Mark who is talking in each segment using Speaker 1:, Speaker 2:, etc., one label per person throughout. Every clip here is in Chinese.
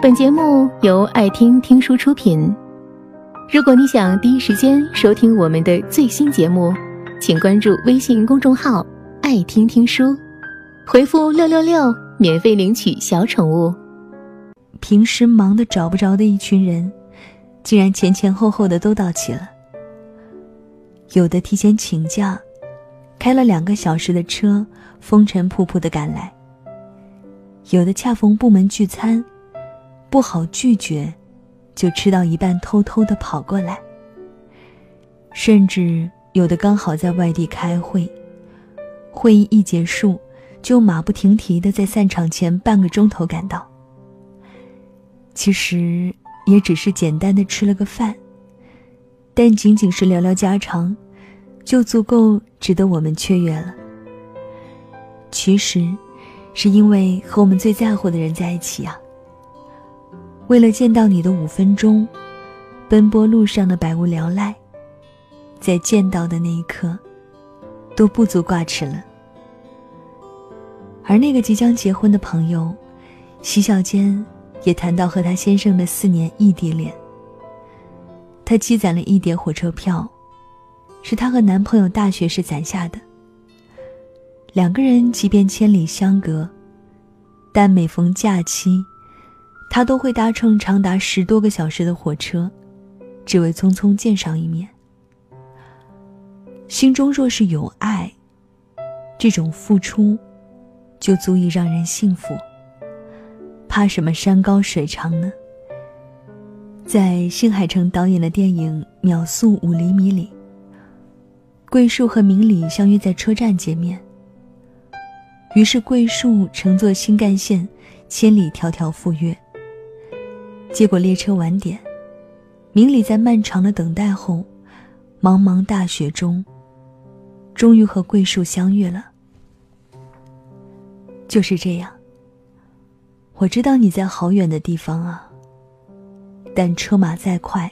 Speaker 1: 本节目由爱听听书出品。如果你想第一时间收听我们的最新节目，请关注微信公众号“爱听听书”，回复“六六六”免费领取小宠物。
Speaker 2: 平时忙得找不着的一群人，竟然前前后后的都到齐了。有的提前请假，开了两个小时的车，风尘仆仆的赶来；有的恰逢部门聚餐，不好拒绝，就吃到一半偷偷的跑过来。甚至有的刚好在外地开会，会议一结束，就马不停蹄的在散场前半个钟头赶到。其实也只是简单的吃了个饭。但仅仅是聊聊家常，就足够值得我们雀跃了。其实，是因为和我们最在乎的人在一起啊。为了见到你的五分钟，奔波路上的百无聊赖，在见到的那一刻，都不足挂齿了。而那个即将结婚的朋友，嬉笑间也谈到和他先生的四年异地恋。她积攒了一叠火车票，是她和男朋友大学时攒下的。两个人即便千里相隔，但每逢假期，他都会搭乘长达十多个小时的火车，只为匆匆见上一面。心中若是有爱，这种付出，就足以让人幸福。怕什么山高水长呢？在新海诚导演的电影《秒速五厘米》里，桂树和明里相约在车站见面。于是桂树乘坐新干线千里迢迢赴约。结果列车晚点，明里在漫长的等待后，茫茫大雪中，终于和桂树相遇了。就是这样。我知道你在好远的地方啊。但车马再快，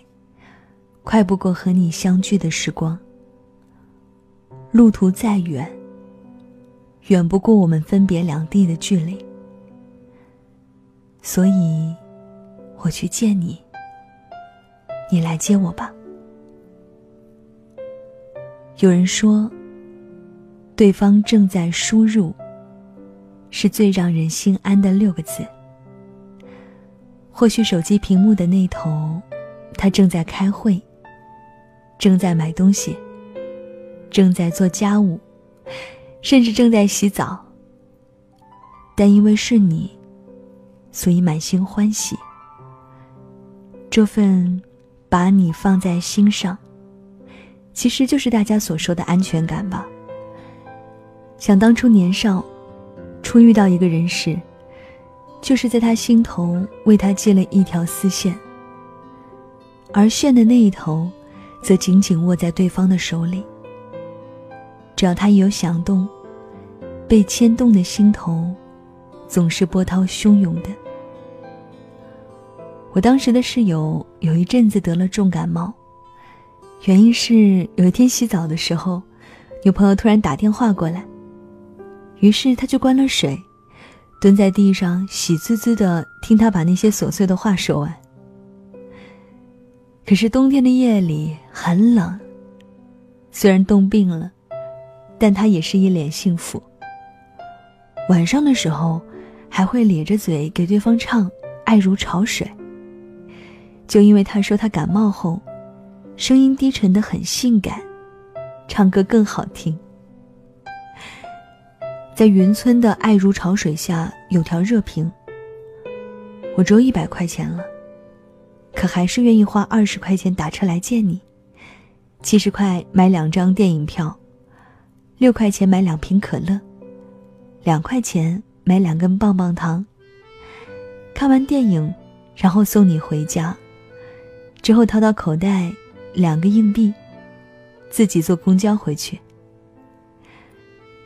Speaker 2: 快不过和你相聚的时光。路途再远，远不过我们分别两地的距离。所以，我去见你，你来接我吧。有人说，对方正在输入，是最让人心安的六个字。或许手机屏幕的那头，他正在开会，正在买东西，正在做家务，甚至正在洗澡。但因为是你，所以满心欢喜。这份把你放在心上，其实就是大家所说的安全感吧。想当初年少，初遇到一个人时。就是在他心头为他系了一条丝线，而线的那一头，则紧紧握在对方的手里。只要他一有响动，被牵动的心头，总是波涛汹涌的。我当时的室友有一阵子得了重感冒，原因是有一天洗澡的时候，女朋友突然打电话过来，于是他就关了水。蹲在地上，喜滋滋的听他把那些琐碎的话说完。可是冬天的夜里很冷，虽然冻病了，但他也是一脸幸福。晚上的时候，还会咧着嘴给对方唱《爱如潮水》。就因为他说他感冒后，声音低沉的很性感，唱歌更好听。在云村的爱如潮水下有条热评。我只有一百块钱了，可还是愿意花二十块钱打车来见你，七十块买两张电影票，六块钱买两瓶可乐，两块钱买两根棒棒糖。看完电影，然后送你回家，之后掏到口袋两个硬币，自己坐公交回去。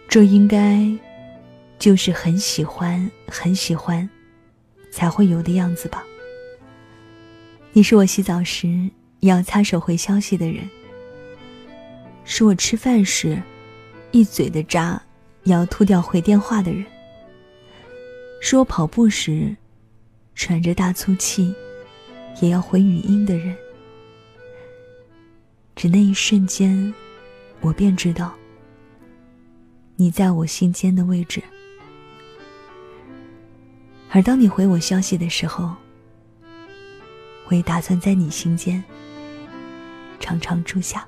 Speaker 2: 这应该，就是很喜欢很喜欢，才会有的样子吧。你是我洗澡时要擦手回消息的人，是我吃饭时一嘴的渣要吐掉回电话的人，是我跑步时喘着大粗气，也要回语音的人。只那一瞬间，我便知道，你在我心间的位置。而当你回我消息的时候，我也打算在你心间常常住下。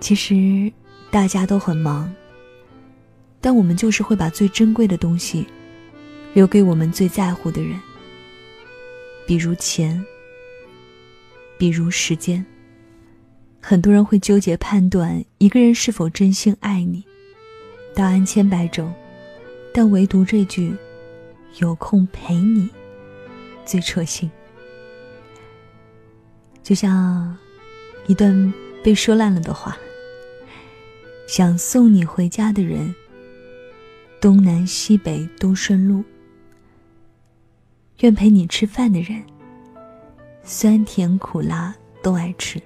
Speaker 2: 其实大家都很忙，但我们就是会把最珍贵的东西留给我们最在乎的人，比如钱，比如时间。很多人会纠结判断一个人是否真心爱你，答案千百种，但唯独这句“有空陪你”最戳心。就像一段被说烂了的话。想送你回家的人，东南西北都顺路。愿陪你吃饭的人，酸甜苦辣都爱吃。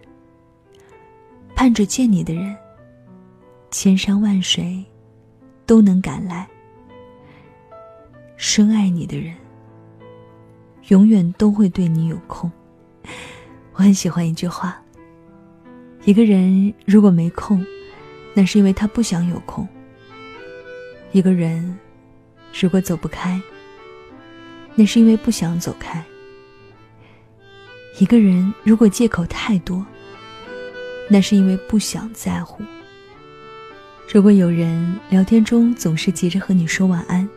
Speaker 2: 盼着见你的人，千山万水都能赶来。深爱你的人，永远都会对你有空。我很喜欢一句话：一个人如果没空。那是因为他不想有空。一个人如果走不开，那是因为不想走开。一个人如果借口太多，那是因为不想在乎。如果有人聊天中总是急着和你说晚安，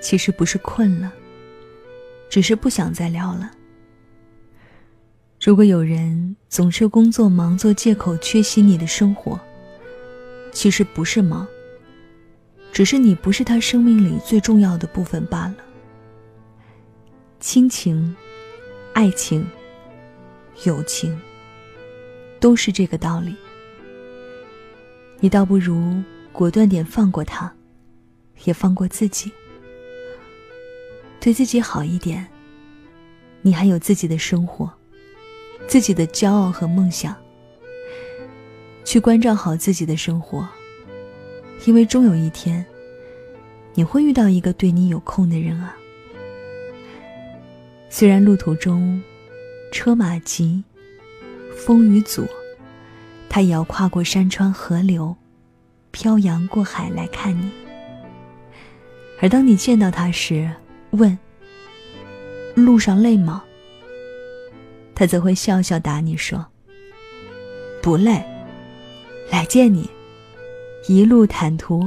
Speaker 2: 其实不是困了，只是不想再聊了。如果有人总是工作忙做借口缺席你的生活，其实不是忙，只是你不是他生命里最重要的部分罢了。亲情、爱情、友情，都是这个道理。你倒不如果断点放过他，也放过自己，对自己好一点。你还有自己的生活，自己的骄傲和梦想。去关照好自己的生活，因为终有一天，你会遇到一个对你有空的人啊。虽然路途中车马急，风雨阻，他也要跨过山川河流，漂洋过海来看你。而当你见到他时，问：“路上累吗？”他则会笑笑答你说：“不累。”来见你，一路坦途。